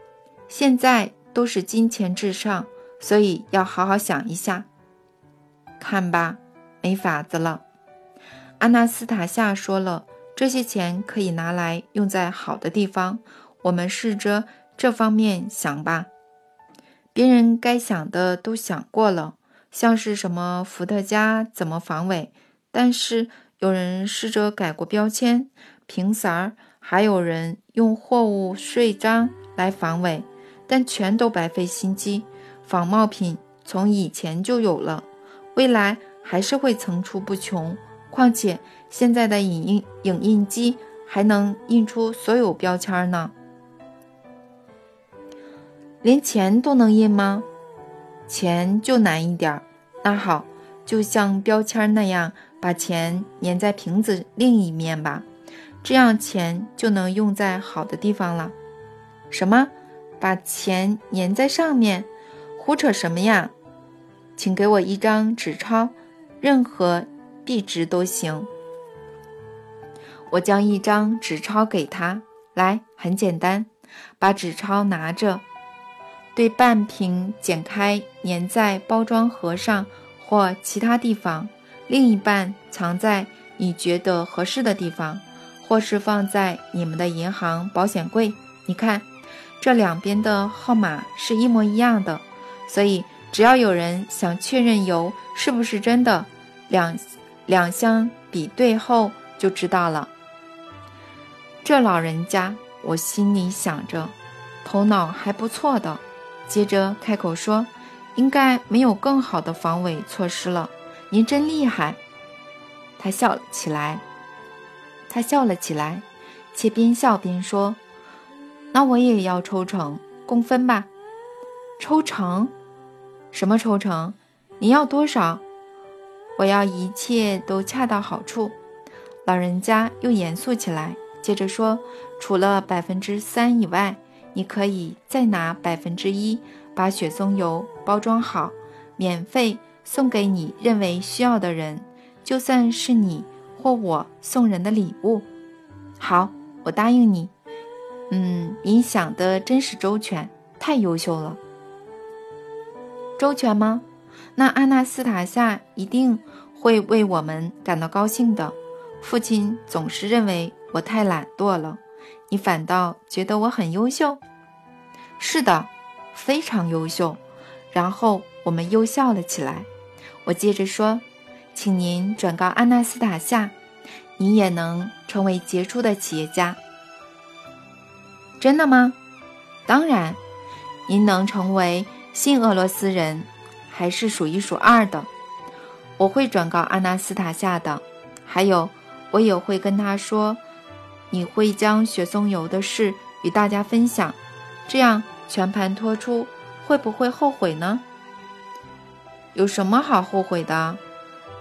现在都是金钱至上，所以要好好想一下。看吧，没法子了。阿纳斯塔夏说了，这些钱可以拿来用在好的地方。我们试着这方面想吧。别人该想的都想过了，像是什么伏特加怎么防伪，但是有人试着改过标签。瓶塞儿，还有人用货物税章来防伪，但全都白费心机。仿冒品从以前就有了，未来还是会层出不穷。况且现在的影印影印机还能印出所有标签呢。连钱都能印吗？钱就难一点。那好，就像标签那样，把钱粘在瓶子另一面吧。这样钱就能用在好的地方了。什么？把钱粘在上面？胡扯什么呀？请给我一张纸钞，任何币值都行。我将一张纸钞给他。来，很简单，把纸钞拿着，对半瓶剪开，粘在包装盒上或其他地方，另一半藏在你觉得合适的地方。或是放在你们的银行保险柜。你看，这两边的号码是一模一样的，所以只要有人想确认油是不是真的，两两相比对后就知道了。这老人家，我心里想着，头脑还不错的。接着开口说：“应该没有更好的防伪措施了。”您真厉害，他笑了起来。他笑了起来，且边笑边说：“那我也要抽成，共分吧。抽成？什么抽成？你要多少？我要一切都恰到好处。”老人家又严肃起来，接着说：“除了百分之三以外，你可以再拿百分之一，把雪松油包装好，免费送给你认为需要的人，就算是你。”或我送人的礼物，好，我答应你。嗯，你想的真是周全，太优秀了。周全吗？那阿纳斯塔夏一定会为我们感到高兴的。父亲总是认为我太懒惰了，你反倒觉得我很优秀。是的，非常优秀。然后我们又笑了起来。我接着说。请您转告阿纳斯塔夏，你也能成为杰出的企业家。真的吗？当然，您能成为新俄罗斯人，还是数一数二的。我会转告阿纳斯塔夏的。还有，我也会跟他说，你会将雪松油的事与大家分享，这样全盘托出，会不会后悔呢？有什么好后悔的？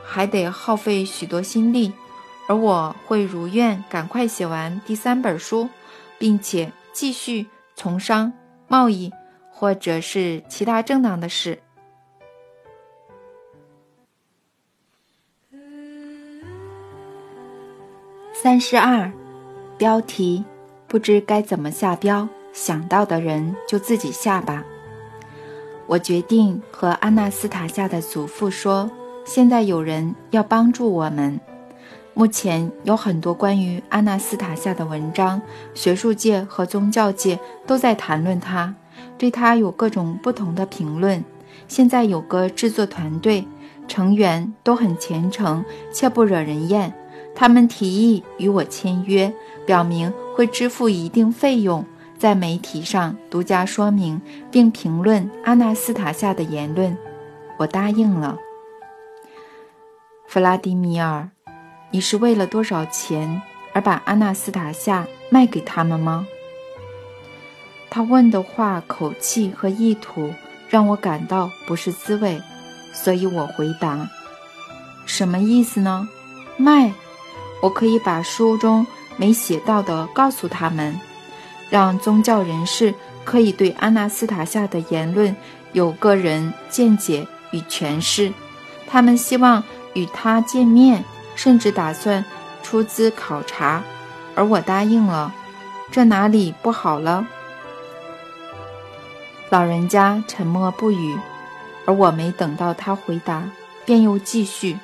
还得耗费许多心力，而我会如愿赶快写完第三本书，并且继续从商、贸易、或者是其他正当的事。三十二，标题，不知该怎么下标，想到的人就自己下吧。我决定和阿纳斯塔夏的祖父说，现在有人要帮助我们。目前有很多关于阿纳斯塔夏的文章，学术界和宗教界都在谈论他，对他有各种不同的评论。现在有个制作团队，成员都很虔诚且不惹人厌。他们提议与我签约，表明会支付一定费用，在媒体上独家说明并评论阿纳斯塔夏的言论。我答应了。弗拉迪米尔，你是为了多少钱而把阿纳斯塔夏卖给他们吗？他问的话口气和意图让我感到不是滋味，所以我回答：什么意思呢？卖？我可以把书中没写到的告诉他们，让宗教人士可以对阿纳斯塔夏的言论有个人见解与诠释。他们希望与他见面，甚至打算出资考察，而我答应了。这哪里不好了？老人家沉默不语，而我没等到他回答，便又继续。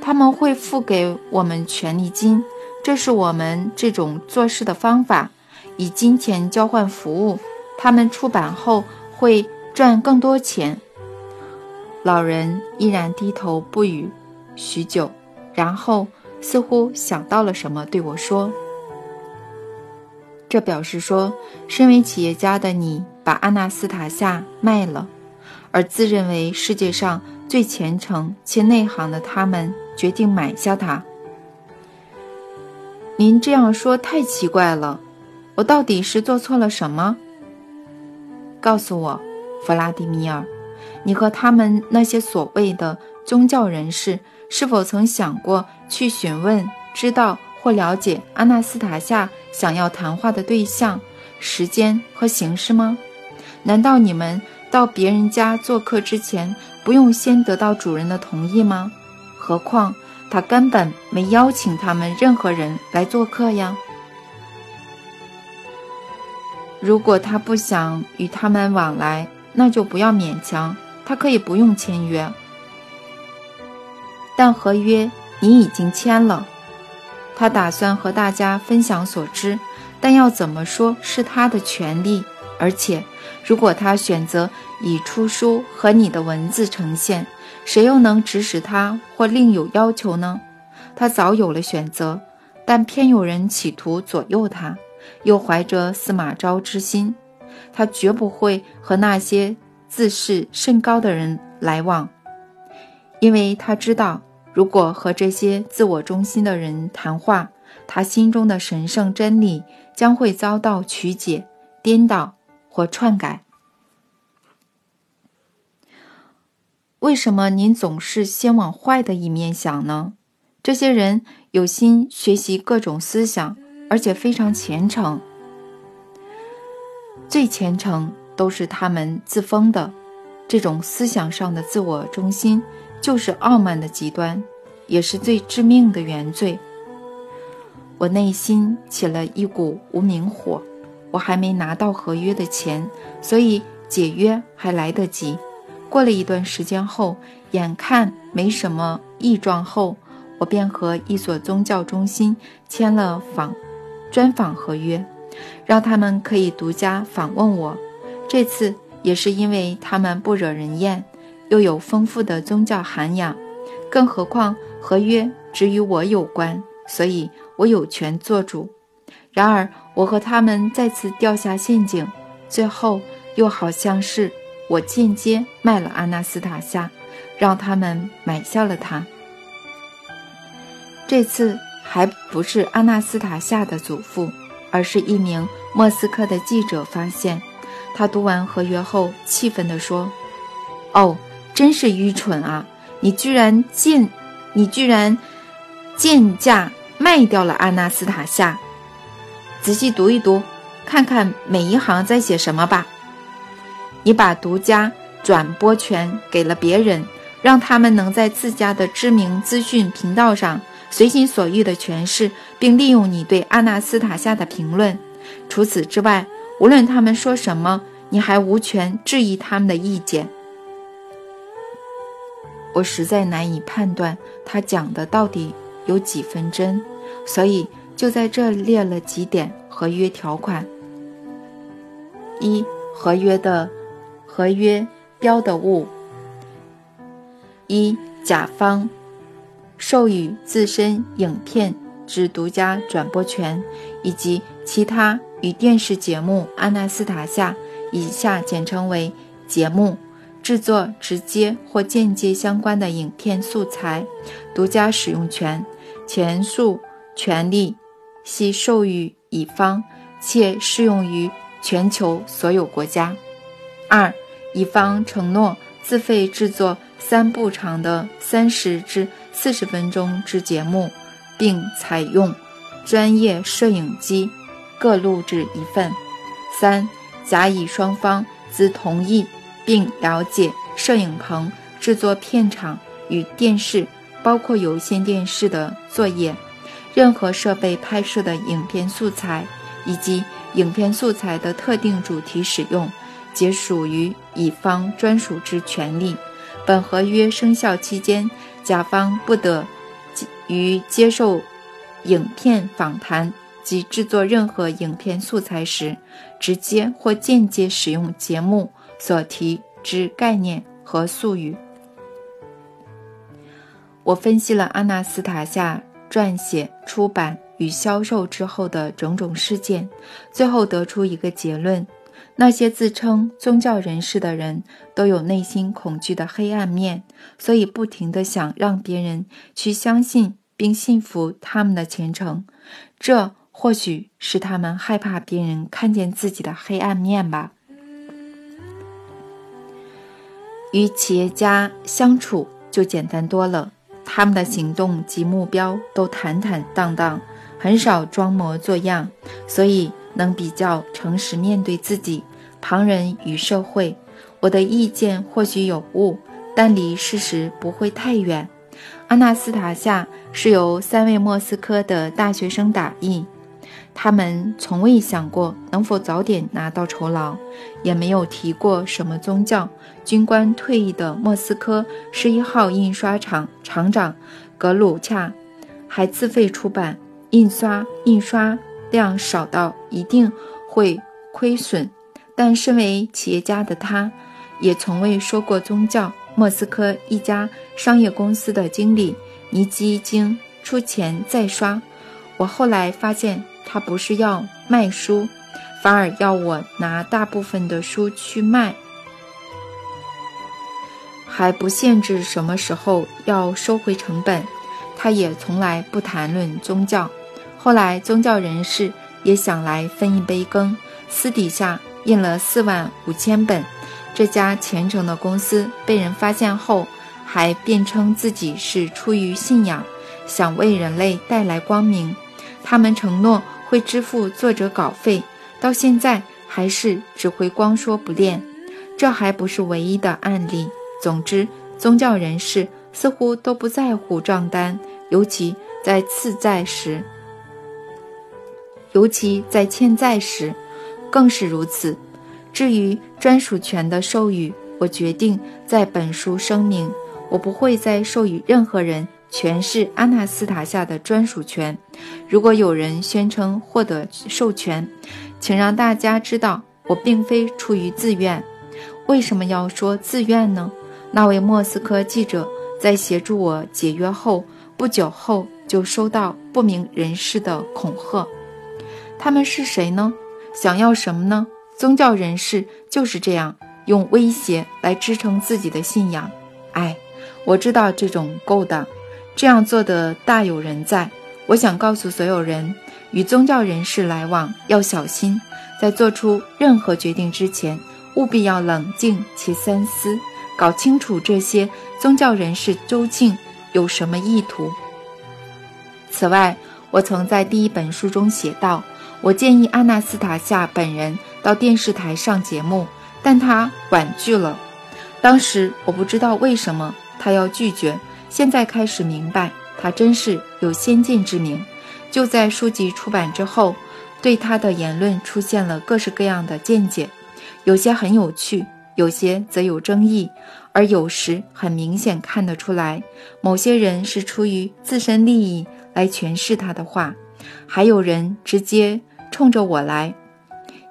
他们会付给我们权利金，这是我们这种做事的方法，以金钱交换服务。他们出版后会赚更多钱。老人依然低头不语，许久，然后似乎想到了什么，对我说：“这表示说，身为企业家的你把阿纳斯塔夏卖了，而自认为世界上最虔诚且内行的他们。”决定买下它。您这样说太奇怪了，我到底是做错了什么？告诉我，弗拉迪米尔，你和他们那些所谓的宗教人士是否曾想过去询问、知道或了解阿纳斯塔夏想要谈话的对象、时间和形式吗？难道你们到别人家做客之前，不用先得到主人的同意吗？何况他根本没邀请他们任何人来做客呀。如果他不想与他们往来，那就不要勉强。他可以不用签约，但合约你已经签了。他打算和大家分享所知，但要怎么说是他的权利。而且，如果他选择以出书和你的文字呈现，谁又能指使他或另有要求呢？他早有了选择，但偏有人企图左右他，又怀着司马昭之心。他绝不会和那些自视甚高的人来往，因为他知道，如果和这些自我中心的人谈话，他心中的神圣真理将会遭到曲解、颠倒或篡改。为什么您总是先往坏的一面想呢？这些人有心学习各种思想，而且非常虔诚。最虔诚都是他们自封的。这种思想上的自我中心，就是傲慢的极端，也是最致命的原罪。我内心起了一股无名火。我还没拿到合约的钱，所以解约还来得及。过了一段时间后，眼看没什么异状后，我便和一所宗教中心签了访专访合约，让他们可以独家访问我。这次也是因为他们不惹人厌，又有丰富的宗教涵养，更何况合约只与我有关，所以我有权做主。然而，我和他们再次掉下陷阱，最后又好像是。我间接卖了阿纳斯塔夏，让他们买下了他。这次还不是阿纳斯塔夏的祖父，而是一名莫斯科的记者发现。他读完合约后，气愤地说：“哦，真是愚蠢啊！你居然贱，你居然贱价卖掉了阿纳斯塔夏。仔细读一读，看看每一行在写什么吧。”你把独家转播权给了别人，让他们能在自家的知名资讯频道上随心所欲的诠释并利用你对阿纳斯塔夏的评论。除此之外，无论他们说什么，你还无权质疑他们的意见。我实在难以判断他讲的到底有几分真，所以就在这列了几点合约条款：一、合约的合约标的物；一、甲方授予自身影片之独家转播权，以及其他与电视节目《阿纳斯塔夏》以下简称为节目。制作直接或间接相关的影片素材，独家使用权，前述权利系授予乙方，且适用于全球所有国家。二，乙方承诺自费制作三部长的三十至四十分钟之节目，并采用专业摄影机各录制一份。三，甲乙双方自同意。并了解摄影棚、制作片场与电视，包括有线电视的作业，任何设备拍摄的影片素材以及影片素材的特定主题使用，皆属于乙方专属之权利。本合约生效期间，甲方不得于接受影片访谈及制作任何影片素材时，直接或间接使用节目。所提之概念和术语。我分析了阿纳斯塔夏撰写、出版与销售之后的种种事件，最后得出一个结论：那些自称宗教人士的人都有内心恐惧的黑暗面，所以不停地想让别人去相信并信服他们的虔诚。这或许是他们害怕别人看见自己的黑暗面吧。与企业家相处就简单多了，他们的行动及目标都坦坦荡荡，很少装模作样，所以能比较诚实面对自己、旁人与社会。我的意见或许有误，但离事实不会太远。阿纳斯塔夏是由三位莫斯科的大学生打印。他们从未想过能否早点拿到酬劳，也没有提过什么宗教。军官退役的莫斯科十一号印刷厂厂长格鲁恰还自费出版，印刷印刷量少到一定会亏损。但身为企业家的他，也从未说过宗教。莫斯科一家商业公司的经理尼基京出钱再刷。我后来发现。他不是要卖书，反而要我拿大部分的书去卖，还不限制什么时候要收回成本。他也从来不谈论宗教。后来宗教人士也想来分一杯羹，私底下印了四万五千本。这家虔诚的公司被人发现后，还辩称自己是出于信仰，想为人类带来光明。他们承诺。会支付作者稿费，到现在还是只会光说不练。这还不是唯一的案例。总之，宗教人士似乎都不在乎账单，尤其在次债时，尤其在欠债时，更是如此。至于专属权的授予，我决定在本书声明，我不会再授予任何人。全是阿纳斯塔夏的专属权。如果有人宣称获得授权，请让大家知道，我并非出于自愿。为什么要说自愿呢？那位莫斯科记者在协助我解约后不久后，就收到不明人士的恐吓。他们是谁呢？想要什么呢？宗教人士就是这样，用威胁来支撑自己的信仰。哎，我知道这种勾当。这样做的大有人在。我想告诉所有人，与宗教人士来往要小心，在做出任何决定之前，务必要冷静且三思，搞清楚这些宗教人士究竟有什么意图。此外，我曾在第一本书中写道：我建议阿纳斯塔夏本人到电视台上节目，但他婉拒了。当时我不知道为什么他要拒绝，现在开始明白，他真是有先见之明。就在书籍出版之后，对他的言论出现了各式各样的见解，有些很有趣，有些则有争议，而有时很明显看得出来，某些人是出于自身利益来诠释他的话，还有人直接冲着我来。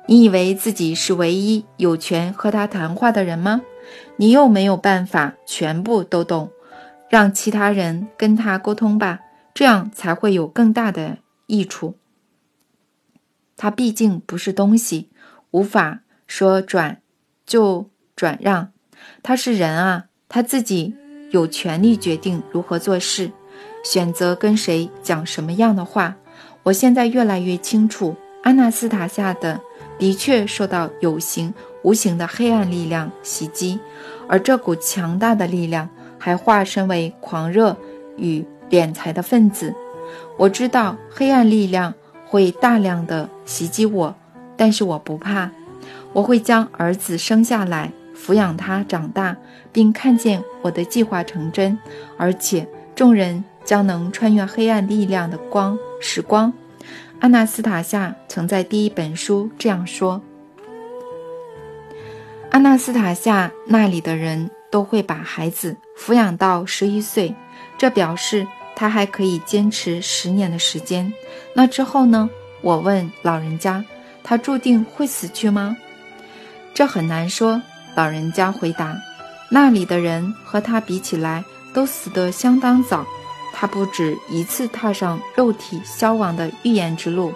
你以为自己是唯一有权和他谈话的人吗？你又没有办法全部都懂，让其他人跟他沟通吧，这样才会有更大的益处。他毕竟不是东西，无法说转就转让。他是人啊，他自己有权利决定如何做事，选择跟谁讲什么样的话。我现在越来越清楚，阿纳斯塔夏的。的确受到有形无形的黑暗力量袭击，而这股强大的力量还化身为狂热与敛财的分子。我知道黑暗力量会大量的袭击我，但是我不怕。我会将儿子生下来，抚养他长大，并看见我的计划成真，而且众人将能穿越黑暗力量的光时光。阿纳斯塔夏曾在第一本书这样说：“阿纳斯塔夏那里的人都会把孩子抚养到十一岁，这表示他还可以坚持十年的时间。那之后呢？”我问老人家：“他注定会死去吗？”这很难说。老人家回答：“那里的人和他比起来，都死得相当早。”他不止一次踏上肉体消亡的预言之路，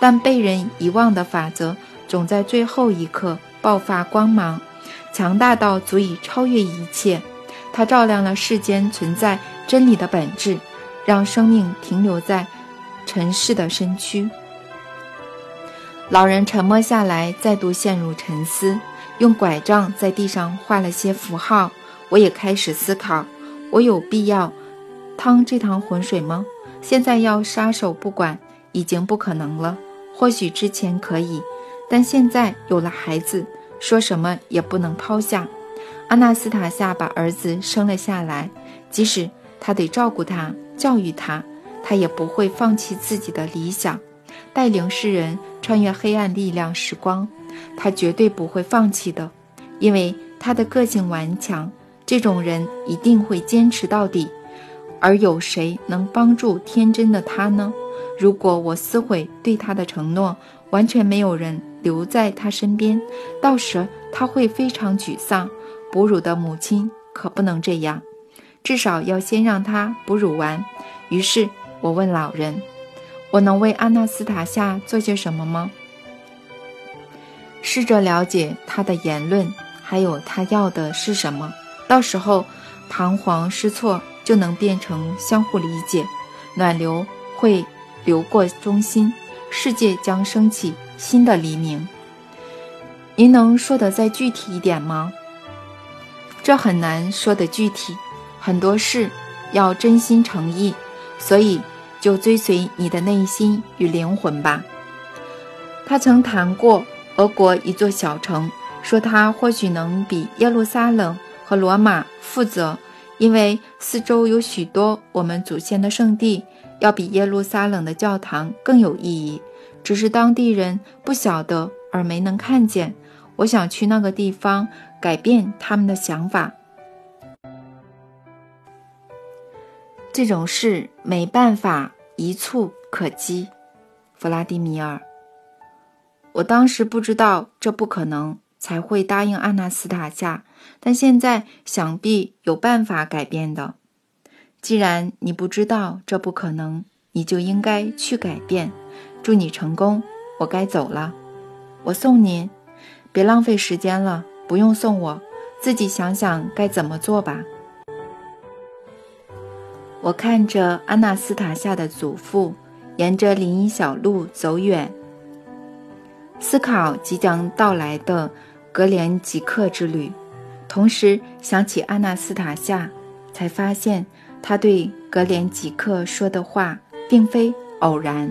但被人遗忘的法则总在最后一刻爆发光芒，强大到足以超越一切。它照亮了世间存在真理的本质，让生命停留在尘世的身躯。老人沉默下来，再度陷入沉思，用拐杖在地上画了些符号。我也开始思考：我有必要。趟这趟浑水吗？现在要撒手不管已经不可能了。或许之前可以，但现在有了孩子，说什么也不能抛下。阿纳斯塔夏把儿子生了下来，即使他得照顾他、教育他，他也不会放弃自己的理想，带领世人穿越黑暗力量时光。他绝对不会放弃的，因为他的个性顽强。这种人一定会坚持到底。而有谁能帮助天真的他呢？如果我撕毁对他的承诺，完全没有人留在他身边，到时他会非常沮丧。哺乳的母亲可不能这样，至少要先让他哺乳完。于是我问老人：“我能为阿纳斯塔夏做些什么吗？”试着了解他的言论，还有他要的是什么。到时候彷徨失措。就能变成相互理解，暖流会流过中心，世界将升起新的黎明。您能说的再具体一点吗？这很难说的具体，很多事要真心诚意，所以就追随你的内心与灵魂吧。他曾谈过俄国一座小城，说他或许能比耶路撒冷和罗马负责。因为四周有许多我们祖先的圣地，要比耶路撒冷的教堂更有意义。只是当地人不晓得而没能看见。我想去那个地方改变他们的想法。这种事没办法一蹴可及，弗拉迪米尔。我当时不知道这不可能，才会答应阿纳斯塔夏。但现在想必有办法改变的。既然你不知道这不可能，你就应该去改变。祝你成功！我该走了，我送您。别浪费时间了，不用送我，自己想想该怎么做吧。我看着阿纳斯塔夏的祖父沿着林荫小路走远，思考即将到来的格连吉克之旅。同时想起阿纳斯塔夏，才发现他对格连吉克说的话并非偶然。